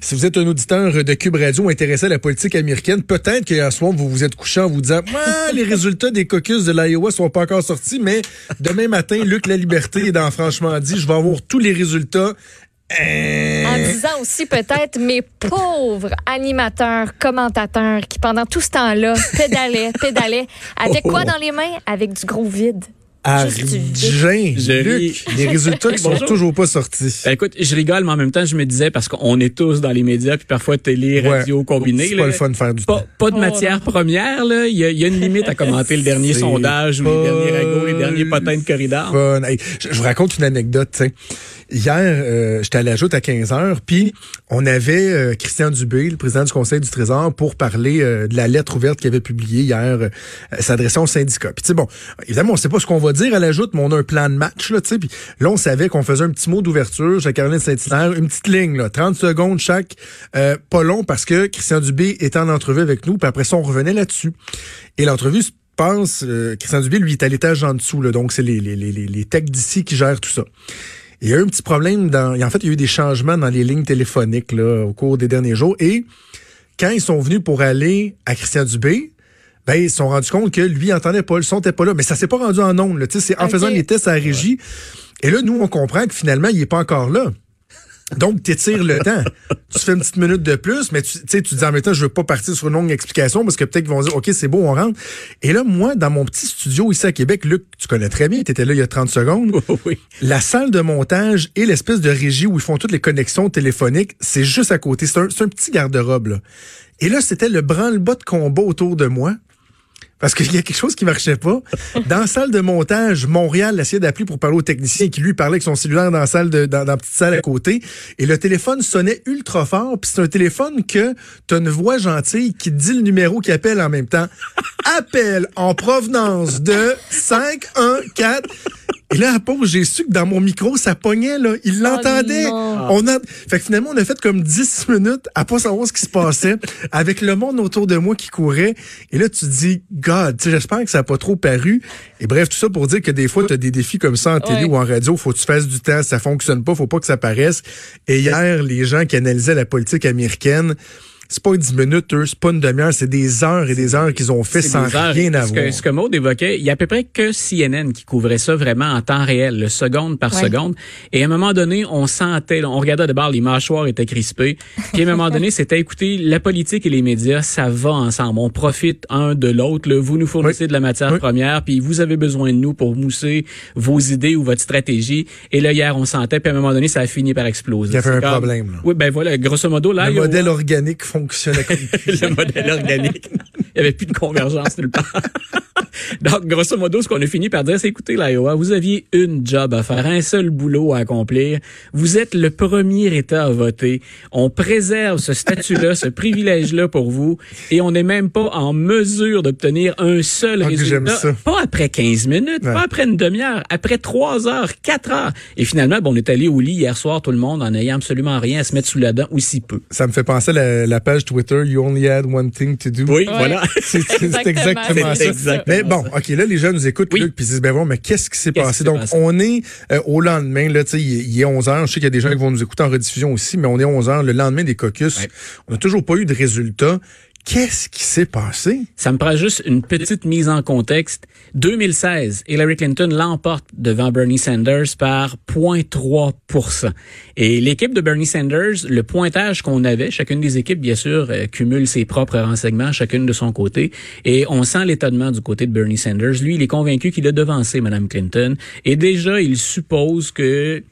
Si vous êtes un auditeur de Cube Radio intéressé à la politique américaine, peut-être qu'à ce moment, vous vous êtes couché en vous disant ah, les résultats des caucus de l'Iowa sont pas encore sortis, mais demain matin, Luc La Liberté est dans Franchement dit, je vais avoir tous les résultats. Euh, En disant aussi peut-être mes pauvres animateurs, commentateurs qui pendant tout ce temps-là pédalaient, pédalaient. Avec quoi dans les mains? Avec du gros vide. Argin, Je Luc, les résultats qui sont Bonjour. toujours pas sortis. Ben, écoute, je rigole, mais en même temps, je me disais, parce qu'on est tous dans les médias, puis parfois télé, Ouais. radio, combiné. C'est là. pas le fun de faire du Pas, temps. pas de Oh, matière première, là. Il y, a, il y a une limite à commenter le dernier C'est sondage ou les derniers ragots, les derniers potins de corridor. Fun. Hey, je, je vous raconte une anecdote. tu sais. Hier, euh, j'étais à la joute à 15 heures, puis on avait euh, Christian Dubé, le président du Conseil du Trésor, pour parler euh, de la lettre ouverte qu'il avait publiée hier, euh, s'adressant au syndicat. Puis tu sais, bon, évidemment, on sait pas ce qu'on va dire à la joute, mais on a un plan de match, là, tu sais. Puis là, on savait qu'on faisait un petit mot d'ouverture chez Caroline Saint-Hilaire, une petite ligne, là, 30 secondes chaque, euh, pas long, parce que Christian Dubé était en entrevue avec nous, puis après ça, on revenait là-dessus. Et l'entrevue se passe, euh, Christian Dubé, lui, est à l'étage en dessous, là, donc c'est les, les, les les techs d'ici qui gèrent tout ça. Il y a eu un petit problème dans. En fait, il y a eu des changements dans les lignes téléphoniques là, au cours des derniers jours. Et quand ils sont venus pour aller à Christian Dubé, ben, ils se sont rendus compte que lui entendait pas, le son n'était pas là. Mais ça s'est pas rendu en ondes. là. Tu sais, C'est en faisant les tests à la régie. Et là, nous, on comprend que finalement, il est pas encore là. Donc, tu étires le temps. Tu fais une petite minute de plus, mais tu tu sais, tu te dis en même temps, je veux pas partir sur une longue explication parce que peut-être qu'ils vont dire, OK, c'est beau, on rentre. Et là, moi, dans mon petit studio ici à Québec, Luc, tu connais très bien, tu étais là il y a 30 secondes. oui. La salle de montage et l'espèce de régie où ils font toutes les connexions téléphoniques, c'est juste à côté. C'est un, c'est un petit garde-robe. là. Et là, c'était le branle-bas de combat autour de moi. Parce qu'il y a quelque chose qui marchait pas. Dans la salle de montage, Montréal essayait d'appeler pour parler au technicien qui lui parlait avec son cellulaire dans la salle de, dans, la petite salle à côté. Et le téléphone sonnait ultra fort. Puis c'est un téléphone que t'as une voix gentille qui dit le numéro qui appelle en même temps. Appel en provenance de 514. Et là, à pause, j'ai su que dans mon micro, ça pognait, là. Il l'entendait. non. on a, fait que finalement, on a fait comme 10 minutes à pas savoir ce qui se passait avec le monde autour de moi qui courait. Et là, tu te dis, God, tu sais, j'espère que ça n'a pas trop paru. Et bref, tout ça pour dire que des fois, tu as des défis comme ça en télé Ouais. ou en radio. Faut que tu fasses du temps. Ça fonctionne pas. Faut pas que ça paraisse. Et hier, les gens qui analysaient la politique américaine, c'est pas 10 minutes, eux, c'est pas une demi-heure, c'est des heures et des heures qu'ils ont fait sans heures. rien ce avoir. que, ce que Maud évoquait, il y a à peu près que CNN qui couvrait ça vraiment en temps réel, le seconde par Ouais. seconde. Et à un moment donné, on sentait, on regardait d'abord les mâchoires étaient crispées. Puis à un moment donné, c'était écouter la politique et les médias, ça va ensemble. On profite un de l'autre. là. Vous nous fournissez Oui. de la matière Oui. première, puis vous avez besoin de nous pour mousser vos idées ou votre stratégie. Et là, hier, on sentait, puis à un moment donné, ça a fini par exploser. Il y avait un comme- problème, là. Oui, ben voilà, grosso modo, là, Le a- modèle organique fonctionnait comme le modèle organique. Il n'y avait plus de convergence nulle part. Donc, grosso modo, ce qu'on a fini par dire, c'est écoutez, l'Iowa, vous aviez une job à faire, un seul boulot à accomplir. Vous êtes le premier État à voter. On préserve ce statut-là, ce privilège-là pour vous, et on n'est même pas en mesure d'obtenir un seul Ah, résultat. Pas après 15 minutes, Ouais. pas après une demi-heure, après 3 heures, 4 heures. Et finalement, bon, on est allé au lit hier soir, tout le monde, en n'ayant absolument rien à se mettre sous la dent, ou si peu. Ça me fait penser à la, la page Twitter You only had one thing to do. Oui, Ouais. voilà. C'est c'est Exactement. exactement ça. exactement mais bon, OK, là, les gens nous écoutent, Oui. Luc, puis ils disent, ben bon, mais qu'est-ce qui s'est passé? Donc, passé? on est euh, au lendemain, là, tu sais, il est- il est 11 heures. Je sais qu'il y a des gens qui vont nous écouter en rediffusion aussi, mais on est 11 heures, le lendemain des caucus. Ouais. On n'a toujours pas eu de résultats. Qu'est-ce qui s'est passé? Ça me prend juste une petite mise en contexte. 2016, Hillary Clinton l'emporte devant Bernie Sanders par 0.3 Et l'équipe de Bernie Sanders, le pointage qu'on avait, chacune des équipes, bien sûr, euh, cumule ses propres renseignements, chacune de son côté. Et on sent l'étonnement du côté de Bernie Sanders. Lui, il est convaincu qu'il a devancé Mme Clinton. Et déjà, il suppose que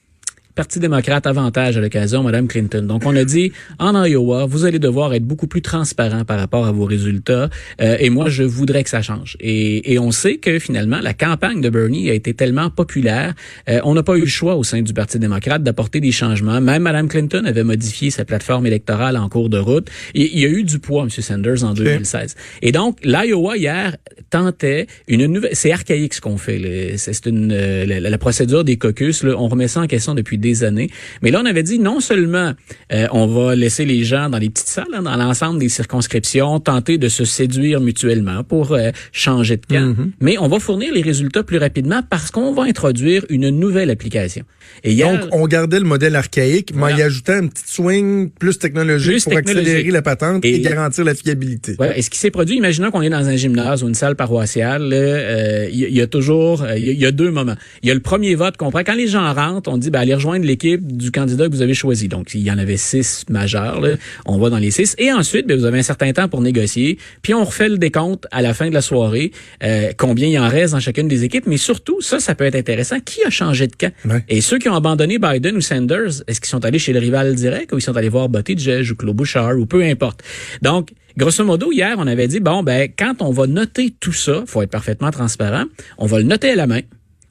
Parti démocrate avantage à l'occasion Mme Clinton. Donc, on a dit, en Iowa, vous allez devoir être beaucoup plus transparent par rapport à vos résultats. Euh, et moi, je voudrais que ça change. Et, et, on sait que finalement, la campagne de Bernie a été tellement populaire, euh, on n'a pas eu le choix au sein du Parti démocrate d'apporter des changements. Même Mme Clinton avait modifié sa plateforme électorale en cours de route. Et, il y a eu du poids, M. Sanders, en 2016. Et donc, l'Iowa, hier, tentait une nouvelle... C'est archaïque ce qu'on fait. C'est une euh, la, procédure des caucus. Là, on remet ça en question depuis des années. Mais là, on avait dit non seulement euh, on va laisser les gens dans les petites salles, hein, dans l'ensemble des circonscriptions, tenter de se séduire mutuellement pour euh, changer de camp, mm-hmm. mais on va fournir les résultats plus rapidement parce qu'on va introduire une nouvelle application. Et Donc, on gardait le modèle archaïque, mais on y ajoutait un petit swing plus technologique pour accélérer la patente et, garantir la fiabilité. Et ce qui s'est produit, imaginons qu'on est dans un gymnase ou une salle paroissiale, euh, il y, a toujours, il y, a deux moments. Il y a le premier vote qu'on prend. Quand les gens rentrent, on dit, ben, allez rejoindre l'équipe du candidat que vous avez choisi. Donc, il y en avait six majeurs, là. on va dans les six. Et ensuite, ben, vous avez un certain temps pour négocier. Puis, on refait le décompte à la fin de la soirée, euh, combien il en reste dans chacune des équipes. Mais surtout, ça, ça peut être intéressant. Qui a changé de camp? Et ceux qui ont abandonné Biden ou Sanders, est-ce qu'ils sont allés chez le rival direct ou ils sont allés voir Buttigieg ou Claude Bouchard ou peu importe. Donc, Grosso modo, hier, on avait dit, bon, ben, quand on va noter tout ça, faut être parfaitement transparent, on va le noter à la main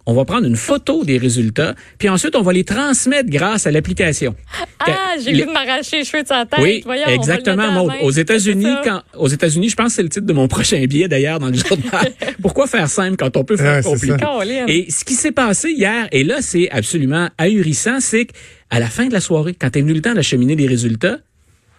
on va prendre une photo des résultats, puis ensuite on va les transmettre grâce à l'application. Ah, j'ai vu de m'arracher les cheveux de sa tête. Oui, exactement. aux États-Unis, quand aux États-Unis, je pense que c'est le titre de mon prochain billet d'ailleurs dans le journal. Pourquoi faire simple quand on peut faire compliqué? Et ce qui s'est passé hier, et là c'est absolument ahurissant, c'est qu'à la fin de la soirée, quand est venu le temps d'acheminer les résultats,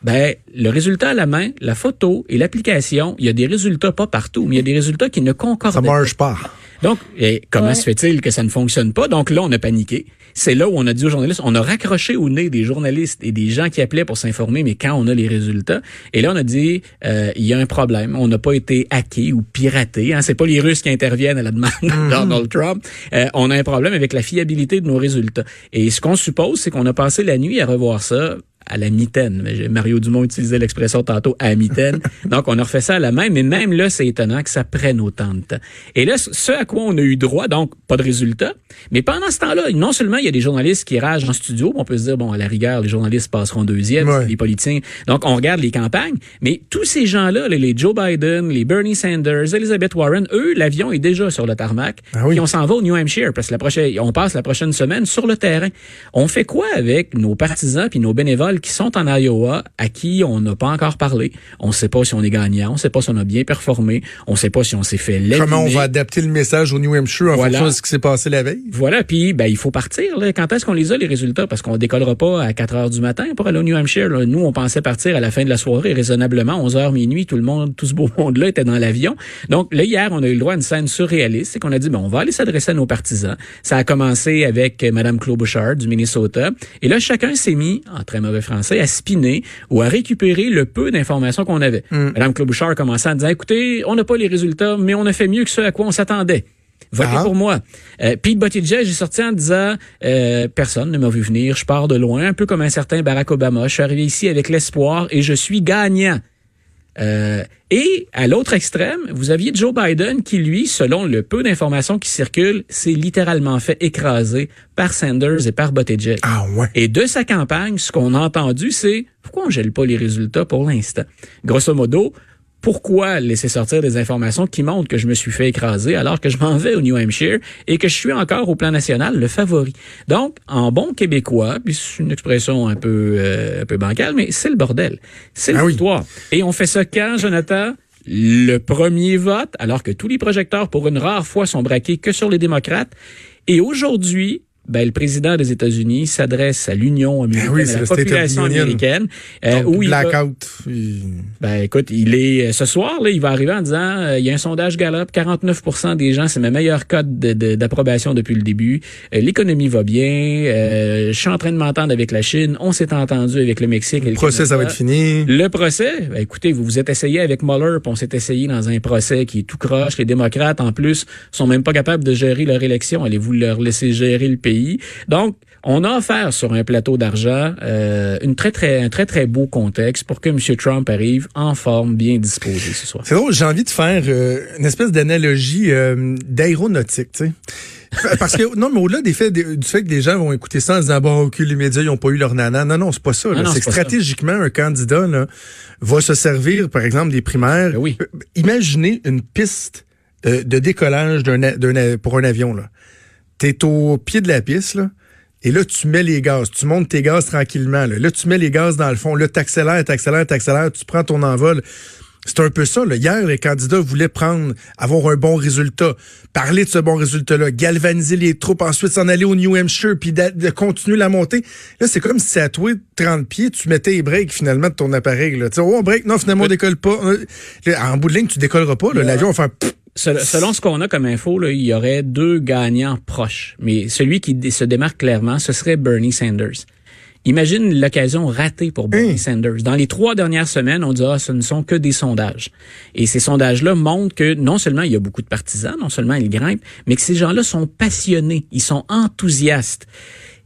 ben le résultat à la main, la photo et l'application, il y a des résultats pas partout, mais il y a des résultats qui ne concordent pas. Ça marche pas. Donc, et comment se fait-il que ça ne fonctionne pas? Donc là, on a paniqué. C'est là où on a dit aux journalistes, on a raccroché au nez des journalistes et des gens qui appelaient pour s'informer, mais quand on a les résultats. Et là, on a dit, euh, il y a un problème. On n'a pas été hacké ou piraté. Hein. C'est pas les Russes qui interviennent à la demande de mm-hmm. Donald Trump. Euh, on a un problème avec la fiabilité de nos résultats. Et ce qu'on suppose, c'est qu'on a passé la nuit à revoir ça à la mitaine. Mario Dumont utilisait l'expression tantôt à la mitaine. Donc, on a refait ça à la main, mais même là, c'est étonnant que ça prenne autant de temps. Et là, ce à quoi on a eu droit, donc pas de résultat, mais pendant ce temps-là, non seulement il y a des journalistes qui ragent en studio, on peut se dire, bon, à la rigueur, les journalistes passeront deuxième, les politiciens. Donc, on regarde les campagnes, mais tous ces gens-là, les Joe Biden, les Bernie Sanders, Elizabeth Warren, eux, l'avion est déjà sur le tarmac. Ah oui. on s'en va au New Hampshire, parce que la prochaine, on passe la prochaine semaine sur le terrain. On fait quoi avec nos partisans puis nos bénévoles qui sont en Iowa, à qui on n'a pas encore parlé. On ne sait pas si on est gagnant, on ne sait pas si on a bien performé, on ne sait pas si on s'est fait légitimer. Comment on va adapter le message au New Hampshire en fonction de ce qui s'est passé la veille? Voilà, puis ben, il faut partir. Là. Quand est-ce qu'on les a, les résultats? Parce qu'on décollera pas à 4 heures du matin pour aller au New Hampshire. Nous, on pensait partir à la fin de la soirée, raisonnablement, 11 heures minuit, tout le monde, tout ce beau monde-là était dans l'avion. Donc là, hier, on a eu le droit à une scène surréaliste, c'est qu'on a dit, ben, on va aller s'adresser à nos partisans. Ça a commencé avec Mme Klobuchar du Minnesota. Et là, chacun s'est mis, en très mauvais français, à spinner ou à récupérer le peu d'informations qu'on avait. Mm. Madame Klobuchar a commencé à dire, écoutez, on n'a pas les résultats, mais on a fait mieux que ce à quoi on s'attendait. Votez ah. pour moi. Euh, Pete Buttigieg est sorti en disant euh, personne ne m'a vu venir, je pars de loin, un peu comme un certain Barack Obama. Je suis arrivé ici avec l'espoir et je suis gagnant. Euh, et à l'autre extrême, vous aviez Joe Biden qui, lui, selon le peu d'informations qui circulent, s'est littéralement fait écraser par Sanders et par Buttigieg. Ah ouais. Et de sa campagne, ce qu'on a entendu, c'est pourquoi on gèle pas les résultats pour l'instant. Grosso modo, pourquoi laisser sortir des informations qui montrent que je me suis fait écraser alors que je m'en vais au New Hampshire et que je suis encore au plan national le favori. Donc, en bon québécois, puis c'est une expression un peu euh, un peu bancale, mais c'est le bordel. C'est ah l'histoire. Et on fait ça quand, Jonathan? Le premier vote, alors que tous les projecteurs, pour une rare fois, sont braqués que sur les démocrates. Et aujourd'hui, ben, le président des États-Unis s'adresse à l'union américaine, ben à la population américaine. Euh, où blackout. Ben, écoute, il est ce soir, là, il va arriver en disant, euh, il y a un sondage Gallup, 49 des gens, c'est ma meilleure cote d'approbation depuis le début. Euh, l'économie va bien. Euh, je suis en train de m'entendre avec la Chine. On s'est entendu avec le Mexique. Le, procès, ça va être fini. Le procès, ben, écoutez, vous vous êtes essayé avec Mueller, puis on s'est essayé dans un procès qui est tout croche. Les démocrates, en plus, sont même pas capables de gérer leur élection. Allez-vous leur laisser gérer le pays? Donc, on a offert sur un plateau d'argent euh, une très très un très très beau contexte pour que M. Trump arrive en forme, bien disposé ce soir. C'est drôle, j'ai envie de faire euh, une espèce d'analogie euh, d'aéronautique, tu sais. Parce que, non, mais au-delà des faits, du fait que des gens vont écouter ça en disant, bon, ok, les médias, ils ont pas eu leur nana. Non, non, c'est pas ça. Ah c'est que ça. stratégiquement, un candidat, là, va se servir, par exemple, des primaires. Ben oui. Imaginez une piste de décollage d'un, pour un avion, là. T'es au pied de la piste, là. Et là, tu mets les gaz. Tu montes tes gaz tranquillement. Là, là tu mets les gaz dans le fond. Là, t'accélères, t'accélères, t'accélères. Tu prends ton envol. C'est un peu ça. Là. Hier, les candidats voulaient prendre, avoir un bon résultat, parler de ce bon résultat-là, galvaniser les troupes, ensuite s'en aller au New Hampshire, puis d'a- de, continuer la montée. Là, c'est comme si à toi de 30 pieds, tu mettais les breaks finalement de ton appareil. Là. Tu sais, oh, break, non, finalement, on décolle pas. Euh, là, en bout de ligne, tu décolleras pas. là. L'avion va faire... pff. Sel- Selon ce qu'on a comme info, là, il y aurait deux gagnants proches. Mais celui qui se démarque clairement, ce serait Bernie Sanders. Imagine l'occasion ratée pour Bernie Hein? Sanders. Dans les trois dernières semaines, on dira ce ne sont que des sondages. Et ces sondages-là montrent que non seulement il y a beaucoup de partisans, non seulement ils grimpent, mais que ces gens-là sont passionnés, ils sont enthousiastes.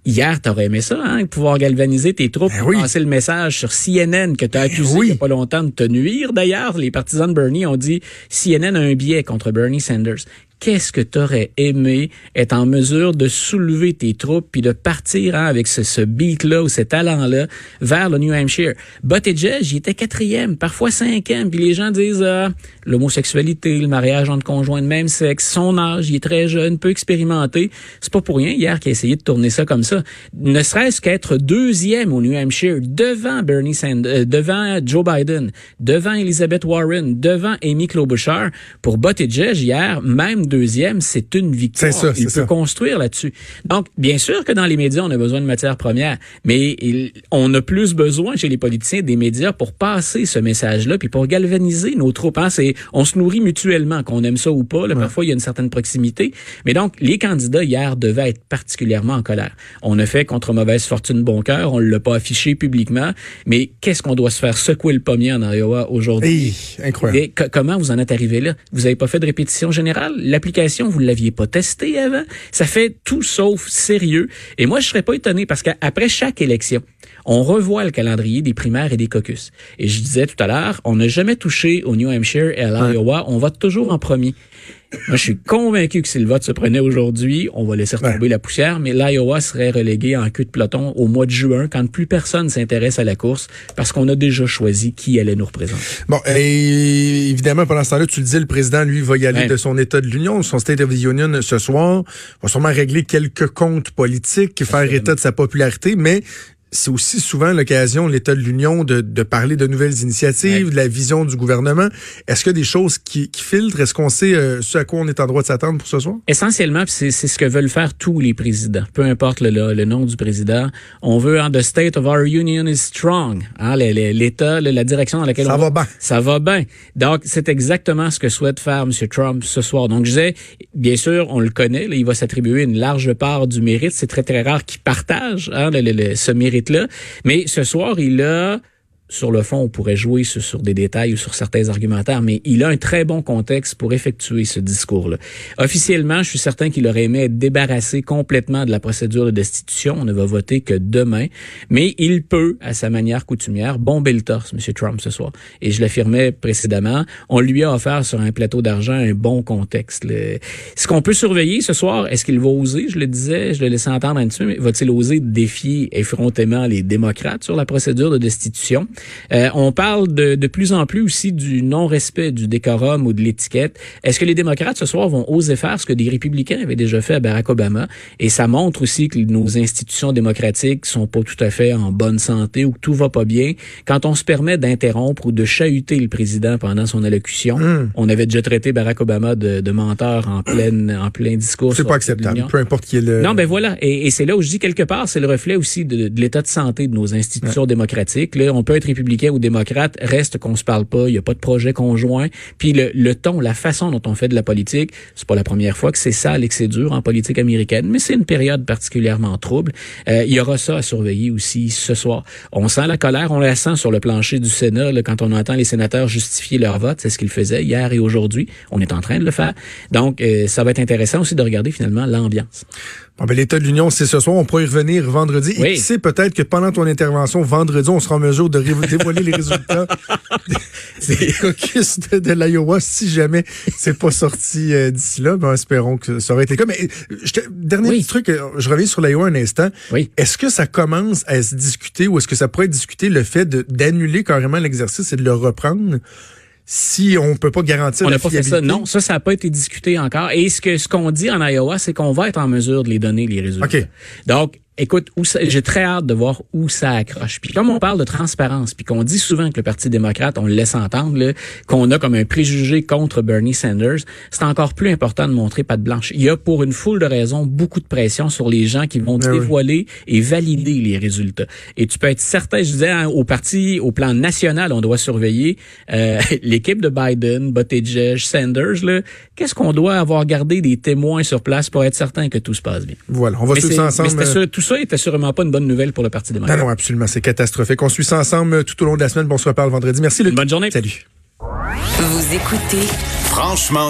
Hier, t'aurais aimé ça, hein, pouvoir galvaniser tes troupes, Ben pour oui. Ben passer le message sur CNN que t'as accusé oui. il y a pas longtemps de te nuire. D'ailleurs, les partisans de Bernie ont dit CNN a un biais contre Bernie Sanders. Qu'est-ce que t'aurais aimé être en mesure de soulever tes troupes puis de partir hein, avec ce, ce beat-là ou ce talent-là vers le New Hampshire? Buttigieg, il était quatrième, parfois cinquième, puis les gens disent ah, l'homosexualité, le mariage entre conjoints de même sexe, son âge, il est très jeune, peu expérimenté. C'est pas pour rien hier qu'il a essayé de tourner ça comme ça. Ne serait-ce qu'être deuxième au New Hampshire, devant Bernie Sanders, euh, devant Joe Biden, devant Elizabeth Warren, devant Amy Klobuchar. Pour Buttigieg hier, même deuxième, c'est une victoire. C'est ça, Il peut ça. construire là-dessus. Donc, bien sûr que dans les médias, on a besoin de matières premières, mais il- on a plus besoin chez les politiciens des médias pour passer ce message-là, puis pour galvaniser nos troupes. Hein. C'est, on se nourrit mutuellement, qu'on aime ça ou pas. Là, Parfois, il y a une certaine proximité. Mais donc, les candidats hier devaient être particulièrement en colère. On a fait contre mauvaise fortune bon cœur, on l'a pas affiché publiquement, mais qu'est-ce qu'on doit se faire secouer le pommier en Iowa aujourd'hui? Hey, incroyable. Et co- comment vous en êtes arrivé là? Vous n'avez pas fait de répétition générale? L'application, vous l'aviez pas testée avant? Ça fait tout sauf sérieux. Et moi, je serais pas étonné parce qu'après chaque élection, on revoit le calendrier des primaires et des caucus. Et je disais tout à l'heure, on n'a jamais touché au New Hampshire et à l'Iowa. On vote toujours en premier. Moi, je suis convaincu que si le vote se prenait aujourd'hui, on va laisser retomber la poussière, mais l'Iowa serait relégué en queue de peloton au mois de juin, quand plus personne s'intéresse à la course, parce qu'on a déjà choisi qui allait nous représenter. Bon, et évidemment, pendant ce temps-là, tu le disais, le président, lui, va y aller Ouais. de son État de l'Union, son State of the Union ce soir, va sûrement régler quelques comptes politiques, faire état de sa popularité, mais c'est aussi souvent l'occasion, l'État de l'Union, de, de parler de nouvelles initiatives, Ouais. de la vision du gouvernement. Est-ce qu'il y a des choses qui, qui filtrent? Est-ce qu'on sait euh, ce à quoi on est en droit de s'attendre pour ce soir? Essentiellement, c'est c'est ce que veulent faire tous les présidents, peu importe le, le, le nom du président. On veut, hein, the state of our union is strong. Hein, L'État, la direction dans laquelle Ça on va bien. Ça va bien. Donc, c'est exactement ce que souhaite faire M. Trump ce soir. Donc, je disais, bien sûr, on le connaît, là, il va s'attribuer une large part du mérite. C'est très, très rare qu'il partage hein, le- le- le- Mais ce soir, il a sur le fond, on pourrait jouer sur, des détails ou sur certains argumentaires, mais il a un très bon contexte pour effectuer ce discours-là. Officiellement, je suis certain qu'il aurait aimé être débarrassé complètement de la procédure de destitution. On ne va voter que demain, mais il peut, à sa manière coutumière, bomber le torse, M. Trump, ce soir. Et je l'affirmais précédemment, on lui a offert sur un plateau d'argent un bon contexte. Ce qu'on peut surveiller ce soir, est-ce qu'il va oser, je le disais, je le laissais entendre un petit peu, mais va-t-il oser défier effrontément les démocrates sur la procédure de destitution? Euh, on parle de, de plus en plus aussi du non-respect du décorum ou de l'étiquette. Est-ce que les démocrates ce soir vont oser faire ce que des républicains avaient déjà fait à Barack Obama? Et ça montre aussi que nos institutions démocratiques sont pas tout à fait en bonne santé ou que tout va pas bien. Quand on se permet d'interrompre ou de chahuter le président pendant son allocution, Hmm. on avait déjà traité Barack Obama de, de menteur en plein, en plein discours. C'est pas acceptable, peu importe qui est le... Non, ben voilà. Et, et c'est là où je dis quelque part, c'est le reflet aussi de, de l'état de santé de nos institutions démocratiques. Là, on peut être républicain ou démocrate, reste qu'on se parle pas, il y a pas de projet conjoint. Puis le, le ton, la façon dont on fait de la politique, c'est pas la première fois que c'est sale et que c'est dur en politique américaine, mais c'est une période particulièrement trouble. Euh, il y aura ça à surveiller aussi ce soir. On sent la colère, on la sent sur le plancher du Sénat là, quand on entend les sénateurs justifier leur vote. C'est ce qu'ils faisaient hier et aujourd'hui. On est en train de le faire. Donc, euh, ça va être intéressant aussi de regarder finalement l'ambiance. Bon, ben, L'État de l'Union, c'est ce soir. On pourra y revenir vendredi. Oui. Et tu sais peut-être que pendant ton intervention, vendredi, on sera en mesure de dévoiler les résultats des caucus de, de l'Iowa. Si jamais c'est pas sorti euh, d'ici là, ben, espérons que ça aurait été le cas. Mais euh, je te- dernier Oui. petit truc, euh, je reviens sur l'Iowa un instant. Oui. Est-ce que ça commence à se discuter ou est-ce que ça pourrait être discuté le fait d'annuler carrément l'exercice et de le reprendre? Si on peut pas garantir On la n'a pas fait ça. Non, ça, ça n'a pas été discuté encore. Et ce que ce qu'on dit en Iowa, c'est qu'on va être en mesure de les donner, les résultats. OK. Donc, écoute, j'ai très hâte de voir où ça accroche. Puis comme on parle de transparence, puis qu'on dit souvent que le Parti démocrate, on le laisse entendre, qu'on a comme un préjugé contre Bernie Sanders, c'est encore plus important de montrer patte blanche. Il y a pour une foule de raisons beaucoup de pression sur les gens qui vont Ah oui. dévoiler et valider les résultats. Et tu peux être certain, je disais, hein, au parti, au plan national, on doit surveiller euh, l'équipe de Biden, Buttigieg, Sanders. Qu'est-ce qu'on doit avoir gardé des témoins sur place pour être certain que tout se passe bien? Voilà, on va suivre mais ensemble. c'était sûr- tout ça était sûrement pas une bonne nouvelle pour le Parti Non, démocrate. non, absolument, c'est catastrophique. On suit ça ensemble euh, tout au long de la semaine. Bon, on se reparle vendredi. Merci, Luc. Bonne journée. Salut. Vous écoutez Franchement